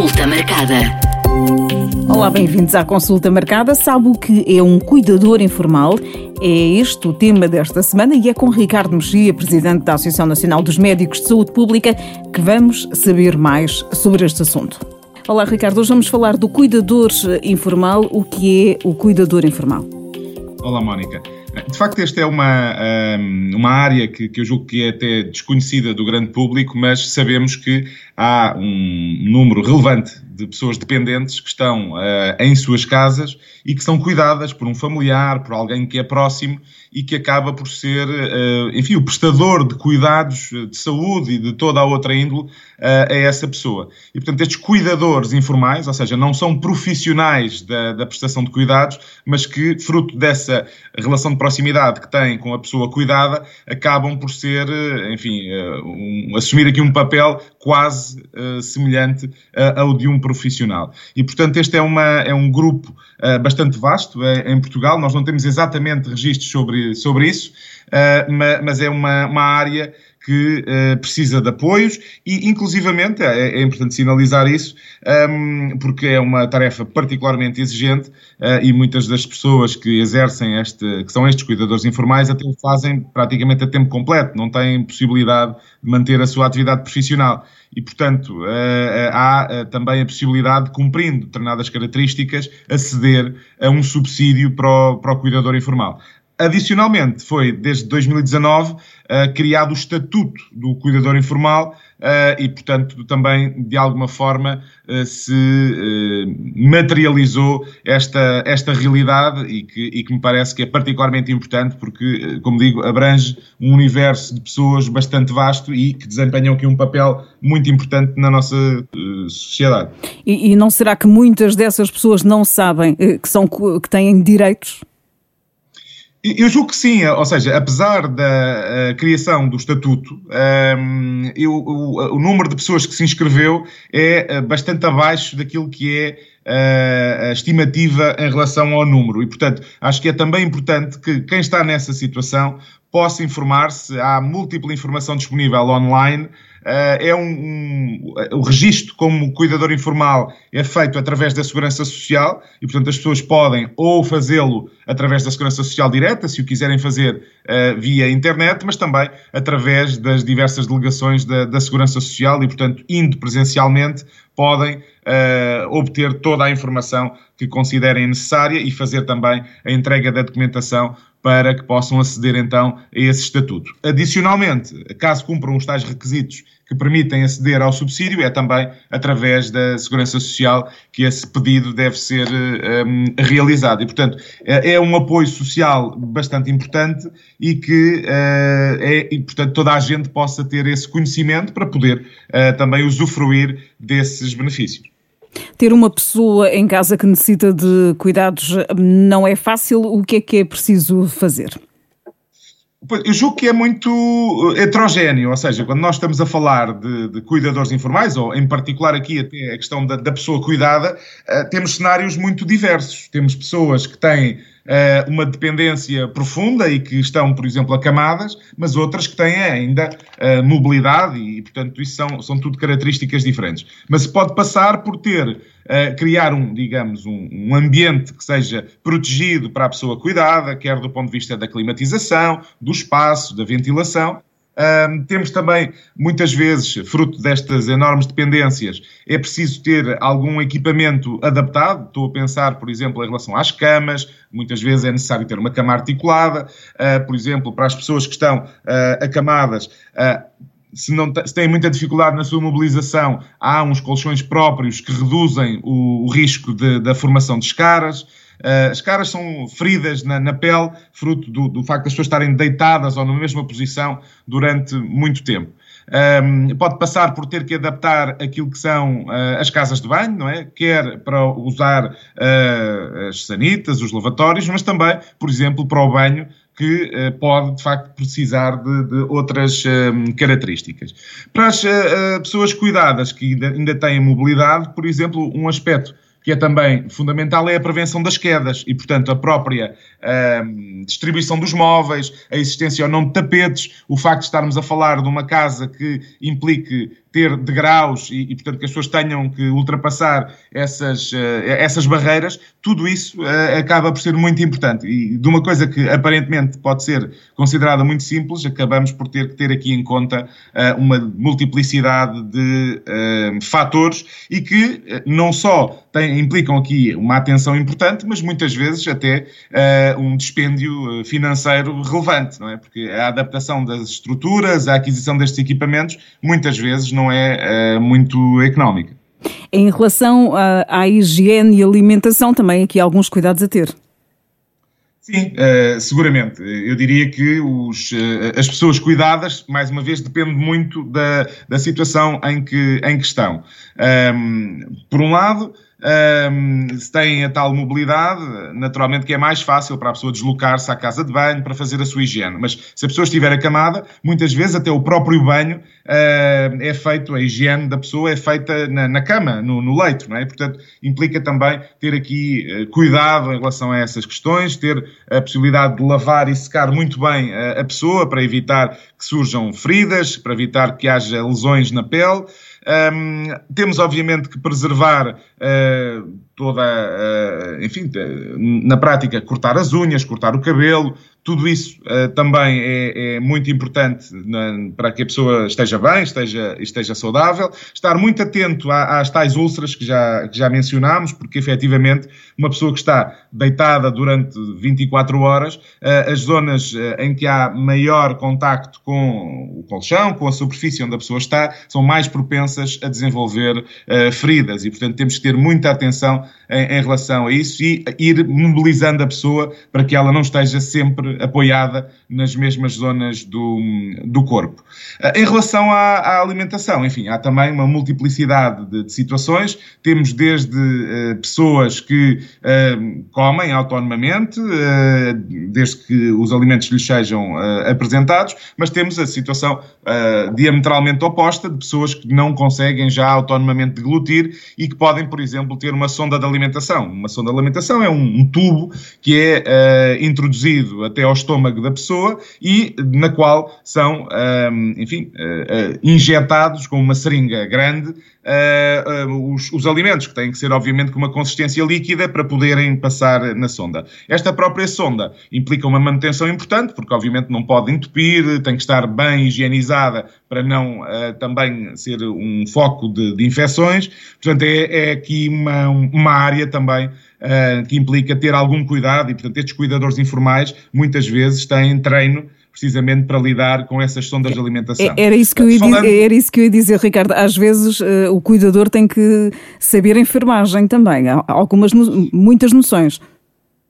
Consulta marcada. Olá, bem-vindos à Consulta Marcada. Sabe o que é um cuidador informal? É este o tema desta semana e é com Ricardo Mexia, presidente da Associação Nacional dos Médicos de Saúde Pública, que vamos saber mais sobre este assunto. Olá, Ricardo. Hoje vamos falar do cuidador informal. O que é o cuidador informal? Olá, Mónica. De facto, esta é uma, uma área que, que eu julgo que é até desconhecida do grande público, mas sabemos que há um número relevante de pessoas dependentes que estão uh, em suas casas e que são cuidadas por um familiar, por alguém que é próximo e que acaba por ser, uh, enfim, o prestador de cuidados de saúde e de toda a outra índole uh, a essa pessoa. E, portanto, estes cuidadores informais, ou seja, não são profissionais da, da prestação de cuidados, mas que, fruto dessa relação de proximidade que têm com a pessoa cuidada, acabam por ser, enfim, um, assumir aqui um papel quase semelhante ao de um profissional. E, portanto, este é, uma, é um grupo uh, bastante vasto é, em Portugal. Nós não temos exatamente registros sobre, sobre isso, uh, mas é uma, uma área que uh, precisa de apoios e, inclusivamente, é, é importante sinalizar isso, um, ehm, porque é uma tarefa particularmente exigente uh, e muitas das pessoas que exercem este, que são estes cuidadores informais, até o fazem praticamente a tempo completo, não têm possibilidade de manter a sua atividade profissional. E, portanto, uh, há também a possibilidade de, cumprindo determinadas características, aceder a um subsídio para o, para o cuidador informal. Adicionalmente, foi desde 2019 uh, criado o Estatuto do Cuidador Informal uh, e, portanto, também de alguma forma uh, se materializou esta, esta realidade e que, e que me parece que é particularmente importante porque, como digo, abrange um universo de pessoas bastante vasto e que desempenham aqui um papel muito importante na nossa sociedade. E, e não será que muitas dessas pessoas não sabem que, são, que têm direitos? Eu julgo que sim, ou seja, apesar da uh, criação do estatuto, um, ehm, eu, o, o, número de pessoas que se inscreveu é uh, bastante abaixo daquilo que é a estimativa em relação ao número. E, portanto, acho que é também importante que quem está nessa situação possa informar-se. Há múltipla informação disponível online Uh, é um, um, o registro como cuidador informal é feito através da Segurança Social e, portanto, as pessoas podem ou fazê-lo através da Segurança Social direta, se o quiserem fazer uh, via internet, mas também através das diversas delegações da, da Segurança Social e, portanto, indo presencialmente, podem uh, obter toda a informação que considerem necessária e fazer também a entrega da documentação para que possam aceder então a esse estatuto. Adicionalmente, caso cumpram os tais requisitos que permitem aceder ao subsídio, é também através da Segurança Social que esse pedido deve ser um, realizado. E, portanto, é, é um apoio social bastante importante e que uh, é, e, portanto, toda a gente possa ter esse conhecimento para poder uh, também usufruir desses benefícios. Ter uma pessoa em casa que necessita de cuidados não é fácil. O que é que é preciso fazer? Eu julgo que é muito heterogéneo, ou seja, quando nós estamos a falar de, de cuidadores informais, ou em particular aqui até a questão da, da pessoa cuidada, uh, temos cenários muito diversos. Temos pessoas que têm uh, uma dependência profunda e que estão, por exemplo, acamadas, mas outras que têm ainda uh, mobilidade e, portanto, isso são, são tudo características diferentes. Mas pode passar por ter, uh, criar um, digamos, um, um, ambiente que seja protegido para a pessoa cuidada, quer do ponto de vista da climatização, do espaço, da ventilação, um, temos também, muitas vezes, fruto destas enormes dependências, é preciso ter algum equipamento adaptado. Estou a pensar, por exemplo, em relação às camas, muitas vezes é necessário ter uma cama articulada. Uh, por exemplo, para as pessoas que estão uh, acamadas, uh, se, não se têm muita dificuldade na sua mobilização, há uns colchões próprios que reduzem o, o risco de, da formação de escaras. Uh, as caras são feridas na, na pele, fruto do, do, facto das pessoas estarem deitadas ou na mesma posição durante muito tempo. Um, ehm, pode passar por ter que adaptar aquilo que são uh, as casas de banho, não é? Quer para usar uh, as sanitas, os lavatórios, mas também, por exemplo, para o banho, que uh, pode, de facto, precisar de, de outras ehm, características. Para as pessoas cuidadas que ainda, ainda têm mobilidade, por exemplo, um aspecto que é também fundamental, é a prevenção das quedas. E, portanto, a própria uh, distribuição dos móveis, a existência ou não de tapetes, o facto de estarmos a falar de uma casa que implique ter degraus e, e, portanto, que as pessoas tenham que ultrapassar essas, uh, essas barreiras, tudo isso uh, acaba por ser muito importante. E de uma coisa que aparentemente pode ser considerada muito simples, acabamos por ter que ter aqui em conta uh, uma multiplicidade de fatores e que não só tem, implicam aqui uma atenção importante, mas muitas vezes até um dispêndio financeiro relevante, não é? Porque a adaptação das estruturas, a aquisição destes equipamentos, muitas vezes não é uh, muito económica. Em relação à, à, higiene e alimentação, também aqui alguns cuidados a ter. Sim, uh, seguramente. Eu diria que os, uh, as pessoas cuidadas, mais uma vez, depende muito da, da situação em que, em que estão. Um, por um lado, um, se têm a tal mobilidade, naturalmente que é mais fácil para a pessoa deslocar-se à casa de banho para fazer a sua higiene. Mas se a pessoa estiver acamada, muitas vezes até o próprio banho uh, é feito, a higiene da pessoa é feita na, na cama, no, no, leito, não é? Portanto, implica também ter aqui uh, cuidado em relação a essas questões, ter a possibilidade de lavar e secar muito bem a, a pessoa para evitar que surjam feridas, para evitar que haja lesões na pele. Um, temos, obviamente, que preservar uh, toda, uh, enfim, na prática, cortar as unhas, cortar o cabelo, tudo isso uh, também é, é, muito importante na, para que a pessoa esteja bem, esteja, esteja saudável. Estar muito atento às tais úlceras que já, que já mencionámos, porque efetivamente uma pessoa que está deitada durante 24 horas, uh, as zonas em que há maior contacto com o colchão, com a superfície onde a pessoa está, são mais propensas a desenvolver feridas e, portanto, temos que ter muita atenção em, em relação a isso e ir mobilizando a pessoa para que ela não esteja sempre apoiada nas mesmas zonas do, do corpo. Ah, em relação à, à alimentação, enfim, há também uma multiplicidade de, de situações. Temos desde uh, pessoas que uh, comem autonomamente, uh, desde que os alimentos lhes sejam apresentados, mas temos a situação diametralmente oposta de pessoas que não conseguem já autonomamente deglutir e que podem, por exemplo, ter uma sonda de alimentação. Uma sonda de alimentação é um, um tubo que é introduzido até ao estômago da pessoa e na qual são, enfim, eh, eh, injetados com uma seringa grande uh, uh, os, os, alimentos, que têm que ser, obviamente, com uma consistência líquida para poderem passar na sonda. Esta própria sonda implica uma manutenção importante, porque, obviamente, não pode entupir, tem que estar bem higienizada para não uh, também ser um foco de, de infecções. Portanto, é, é aqui uma, uma área também que implica ter algum cuidado e, portanto, estes cuidadores informais muitas vezes têm treino precisamente para lidar com essas sondas de alimentação. Era isso que eu ia, Falando... era isso que eu ia dizer, Ricardo. Às vezes uh, o cuidador tem que saber enfermagem também, há algumas, muitas noções.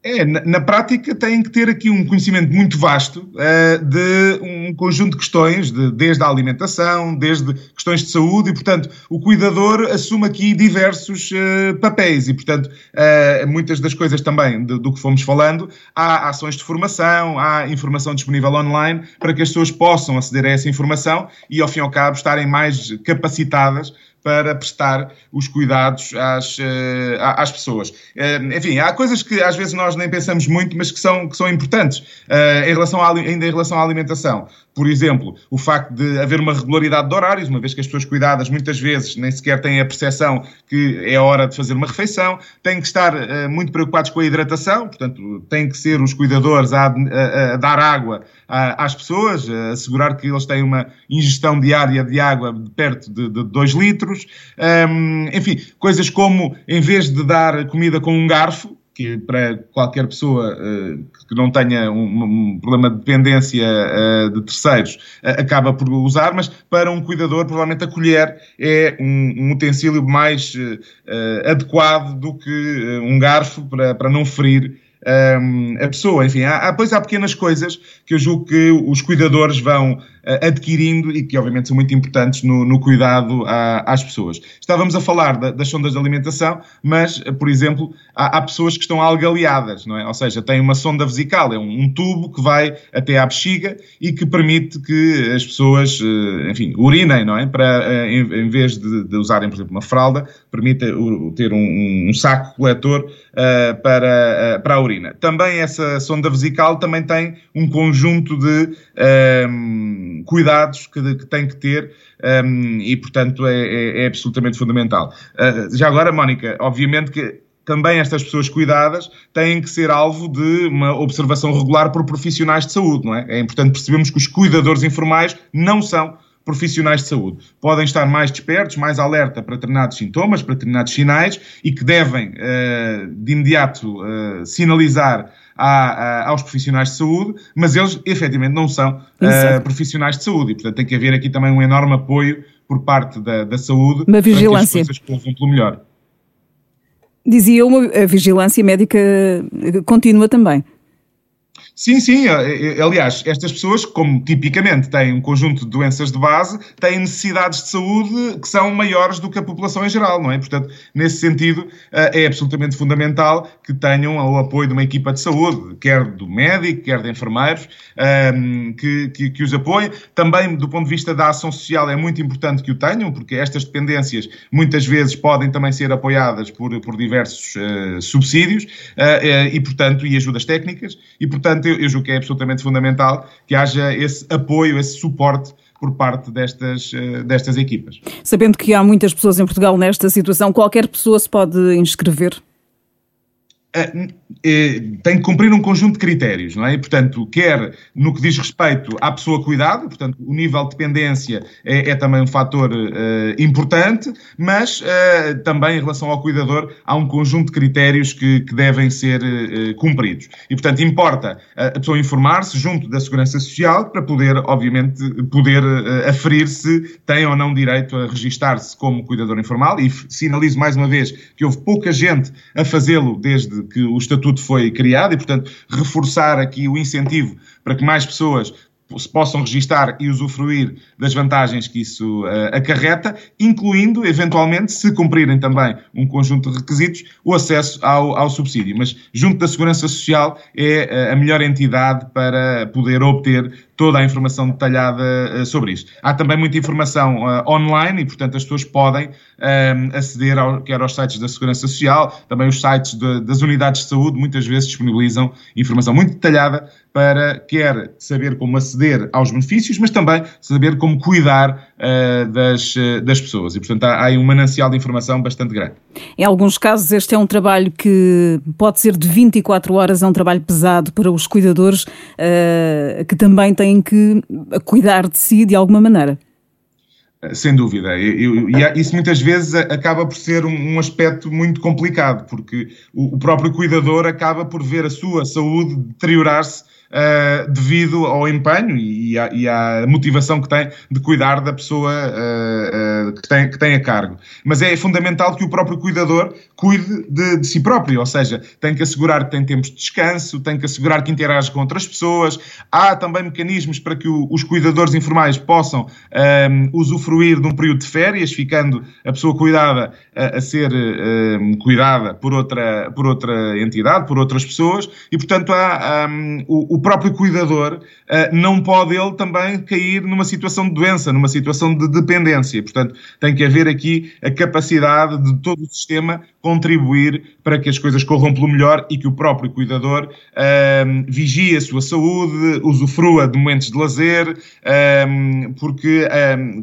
É, na, na, prática tem que ter aqui um conhecimento muito vasto uh, de um conjunto de questões, de, desde a alimentação, desde questões de saúde, e, portanto, o cuidador assume aqui diversos uh, papéis, e, portanto, uh, muitas das coisas também do, do, que fomos falando, há ações de formação, há informação disponível online para que as pessoas possam aceder a essa informação e, ao fim e ao cabo, estarem mais capacitadas para prestar os cuidados às, eh, às pessoas. Eh, enfim, há coisas que às vezes nós nem pensamos muito, mas que são, que são importantes eh, em relação à, ainda em relação à alimentação. Por exemplo, o facto de haver uma regularidade de horários, uma vez que as pessoas cuidadas muitas vezes nem sequer têm a percepção que é hora de fazer uma refeição, têm que estar uh, muito preocupados com a hidratação, portanto, têm que ser os cuidadores a, a, a dar água a, às pessoas, a assegurar que eles têm uma ingestão diária de água de perto de 2 litros. Um, enfim, coisas como, em vez de dar comida com um garfo, que para qualquer pessoa uh, que não tenha um, problema de dependência uh, de terceiros uh, acaba por usar, mas para um cuidador, provavelmente a colher é um, um utensílio mais adequado do que um garfo para, para não ferir um, a pessoa. Enfim, há, há, pois há pequenas coisas que eu julgo que os cuidadores vão uh, adquirindo e que, obviamente, são muito importantes no, no cuidado às pessoas. Estávamos a falar da, das sondas de alimentação, mas, uh, por exemplo, há, há, pessoas que estão algaleadas, não é? Ou seja, têm uma sonda vesical, é um, um tubo que vai até à bexiga e que permite que as pessoas, uh, enfim, urinem, não é? Para, em, em, vez de, de, usarem, por exemplo, uma fralda, permite ter um, um saco coletor para, para a urina. Também essa sonda vesical também tem um conjunto de, um, ehm, cuidados que, que tem que ter um, e, portanto, é, é, é absolutamente fundamental. Uh, já agora, Mónica, obviamente que também estas pessoas cuidadas têm que ser alvo de uma observação regular por profissionais de saúde, não é? É importante percebermos que os cuidadores informais não são profissionais de saúde. Podem estar mais despertos, mais alerta para determinados sintomas, para determinados sinais e que devem, uh, de imediato, uh, sinalizar aos profissionais de saúde, mas eles efetivamente não são uh, profissionais de saúde e, portanto, tem que haver aqui também um enorme apoio por parte da, da saúde uma vigilância. para que as coisas pelo melhor. Dizia uma a vigilância médica contínua também. Sim, sim. Eh, eh, aliás, estas pessoas, como tipicamente têm um conjunto de doenças de base, têm necessidades de saúde que são maiores do que a população em geral, não é? Portanto, nesse sentido, eh, é absolutamente fundamental que tenham o apoio de uma equipa de saúde, quer do médico, quer de enfermeiros, ehm, que, que, que os apoiem. Também, do ponto de vista da ação social, é muito importante que o tenham, porque estas dependências muitas vezes podem também ser apoiadas por, por diversos subsídios e, portanto, e ajudas técnicas, e, portanto, eu, eu julgo que é absolutamente fundamental que haja esse apoio, esse suporte por parte destas, eh, destas equipas. Sabendo que há muitas pessoas em Portugal nesta situação, qualquer pessoa se pode inscrever? Eh, tem que cumprir um conjunto de critérios, não é? E, portanto, quer no que diz respeito à pessoa cuidado, portanto, o nível de dependência é, é também um fator uh, importante, mas uh, também em relação ao cuidador há um conjunto de critérios que, que devem ser uh, cumpridos. E, portanto, importa a pessoa informar-se junto da Segurança Social para poder, obviamente, poder aferir se tem ou não direito a registar-se como cuidador informal e sinalizo mais uma vez que houve pouca gente a fazê-lo desde que o Estatuto foi criado e, portanto, reforçar aqui o incentivo para que mais pessoas se possam registar e usufruir das vantagens que isso uh, acarreta, incluindo, eventualmente, se cumprirem também um conjunto de requisitos, o acesso ao, ao subsídio. Mas, junto da Segurança Social, é uh, a melhor entidade para poder obter toda a informação detalhada uh, sobre isto. Há também muita informação online e, portanto, as pessoas podem aceder ao, quer aos sites da Segurança Social, também os sites de, das unidades de saúde, muitas vezes disponibilizam informação muito detalhada para quer saber como aceder aos benefícios, mas também saber como cuidar das, uh, das pessoas. E, portanto, há, há um manancial de informação bastante grande. Em alguns casos, este é um trabalho que pode ser de 24 horas, é um trabalho pesado para os cuidadores uh, que também têm que cuidar de si de alguma maneira. Sem dúvida. Eu, e isso muitas vezes acaba por ser um, um aspecto muito complicado, porque o, o, próprio cuidador acaba por ver a sua saúde deteriorar-se uh, devido ao empenho e à, e à, motivação que tem de cuidar da pessoa uh, uh, que, tem, que tem a cargo. Mas é fundamental que o próprio cuidador cuide de, de, si próprio, ou seja, tem que assegurar que tem tempos de descanso, tem que assegurar que interage com outras pessoas. Há também mecanismos para que o, os cuidadores informais possam um, usufruir de um período de férias, ficando a pessoa cuidada a, a ser um, cuidada por outra, por outra entidade, por outras pessoas, e portanto há um, o, o próprio cuidador uh, não pode ele também cair numa situação de doença, numa situação de dependência. Portanto, tem que haver aqui a capacidade de todo o sistema contribuir para que as coisas corram pelo melhor e que o próprio cuidador uh, vigie a sua saúde, usufrua de momentos de lazer, uh, porque,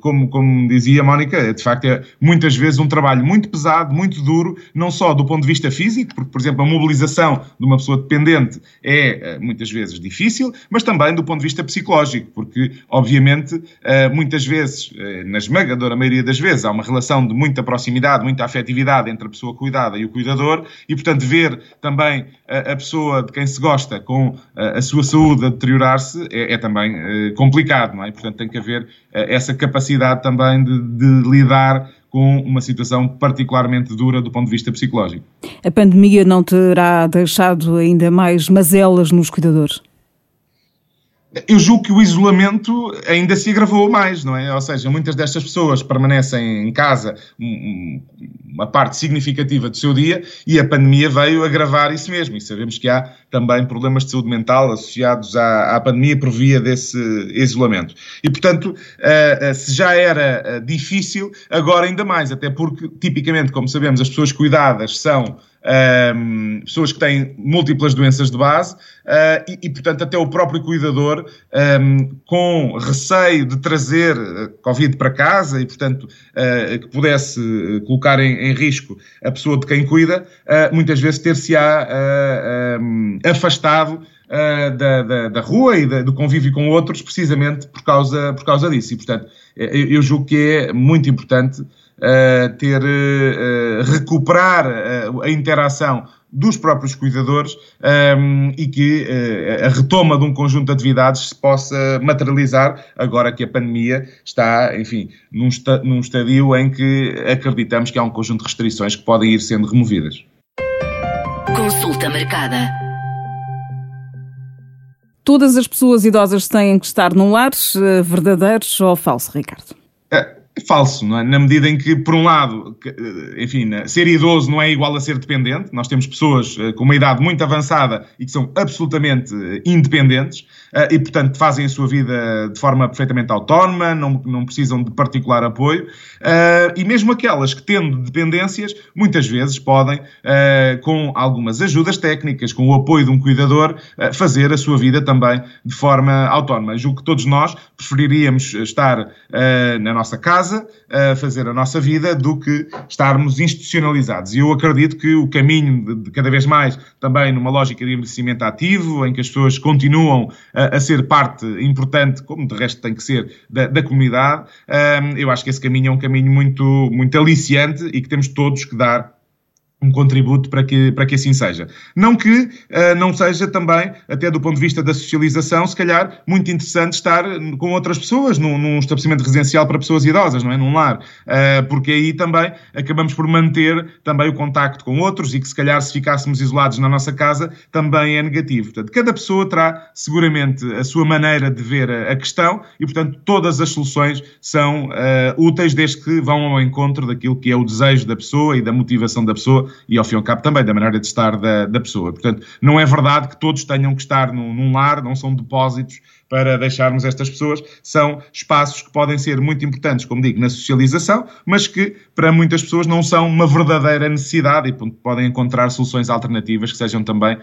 como, como dizia a Mónica, de facto é muitas vezes um trabalho muito pesado, muito duro, não só do ponto de vista físico, porque, por exemplo, a mobilização de uma pessoa dependente é muitas vezes difícil, mas também do ponto de vista psicológico, porque, obviamente, eh, muitas vezes, eh, na esmagadora maioria das vezes, há uma relação de muita proximidade, muita afetividade entre a pessoa cuidada e o cuidador, e, portanto, ver também a pessoa de quem se gosta com eh, a sua saúde a deteriorar-se é, é, também complicado, não é? Portanto, tem que haver essa capacidade também de, de lidar com uma situação particularmente dura do ponto de vista psicológico. A pandemia não terá deixado ainda mais mazelas nos cuidadores? Eu julgo que o isolamento ainda se agravou mais, não é? Ou seja, muitas destas pessoas permanecem em casa uma parte significativa do seu dia e a pandemia veio agravar isso mesmo. E sabemos que há também problemas de saúde mental associados à, à pandemia por via desse isolamento. E, portanto, uh, uh, se já era uh, difícil, agora ainda mais, até porque, tipicamente, como sabemos, as pessoas cuidadas são um, pessoas que têm múltiplas doenças de base uh, e, e, portanto, até o próprio cuidador, um, com receio de trazer Covid para casa e, portanto, uh, que pudesse colocar em, em, risco a pessoa de quem cuida, uh, muitas vezes ter-se-á um, afastado da, da, da, rua e da, do convívio com outros, precisamente por causa, por causa disso. E, portanto, eu, eu julgo que é muito importante ter, uh, recuperar a interação dos próprios cuidadores um, e que uh, a retoma de um conjunto de atividades se possa materializar agora que a pandemia está, enfim, num, esta, num estadio em que acreditamos que há um conjunto de restrições que podem ir sendo removidas. Consulta marcada. Todas as pessoas idosas têm que estar num lar, eh, verdadeiros ou falso, Ricardo? É, falso, não é? Na medida em que, por um lado, eh, enfim, ser idoso não é igual a ser dependente. Nós temos pessoas eh, com uma idade muito avançada e que são absolutamente eh, independentes e, portanto, fazem a sua vida de forma perfeitamente autónoma, não, não precisam de particular apoio. E mesmo aquelas que, tendo dependências, muitas vezes podem, com algumas ajudas técnicas, com o apoio de um cuidador, fazer a sua vida também de forma autónoma. Julgo que todos nós preferiríamos estar na nossa casa casa a fazer a nossa vida do que estarmos institucionalizados. E eu acredito que o caminho de, cada vez mais também numa lógica de envelhecimento ativo, em que as pessoas continuam a, a ser parte importante, como de resto tem que ser, da, da comunidade, um, eu acho que esse caminho é um caminho muito, muito aliciante e que temos todos que dar um contributo para que, para que assim seja. Não que uh, não seja também, até do ponto de vista da socialização, se calhar muito interessante estar com outras pessoas num, num estabelecimento residencial para pessoas idosas, não é? Num lar. Uh, porque aí também acabamos por manter também o contacto com outros e que se calhar se ficássemos isolados na nossa casa também é negativo. Portanto, cada pessoa terá seguramente a sua maneira de ver a, a questão e, portanto, todas as soluções são uh, úteis desde que vão ao encontro daquilo que é o desejo da pessoa e da motivação da pessoa e ao fim e ao cabo também da maneira de estar da, da pessoa. Portanto, não é verdade que todos tenham que estar num, num lar, não são depósitos para deixarmos estas pessoas, são espaços que podem ser muito importantes, como digo, na socialização, mas que para muitas pessoas não são uma verdadeira necessidade e podem encontrar soluções alternativas que sejam também,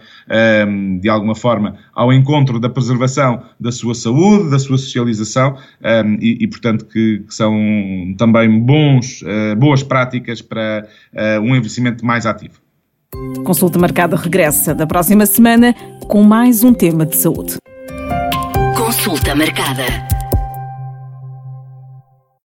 um, de alguma forma, ao encontro da preservação da sua saúde, da sua socialização um, e, portanto, que, são também bons, uh, boas práticas para uh, um envelhecimento mais ativo. Consulta marcada regressa da próxima semana com mais um tema de saúde. Consulta marcada.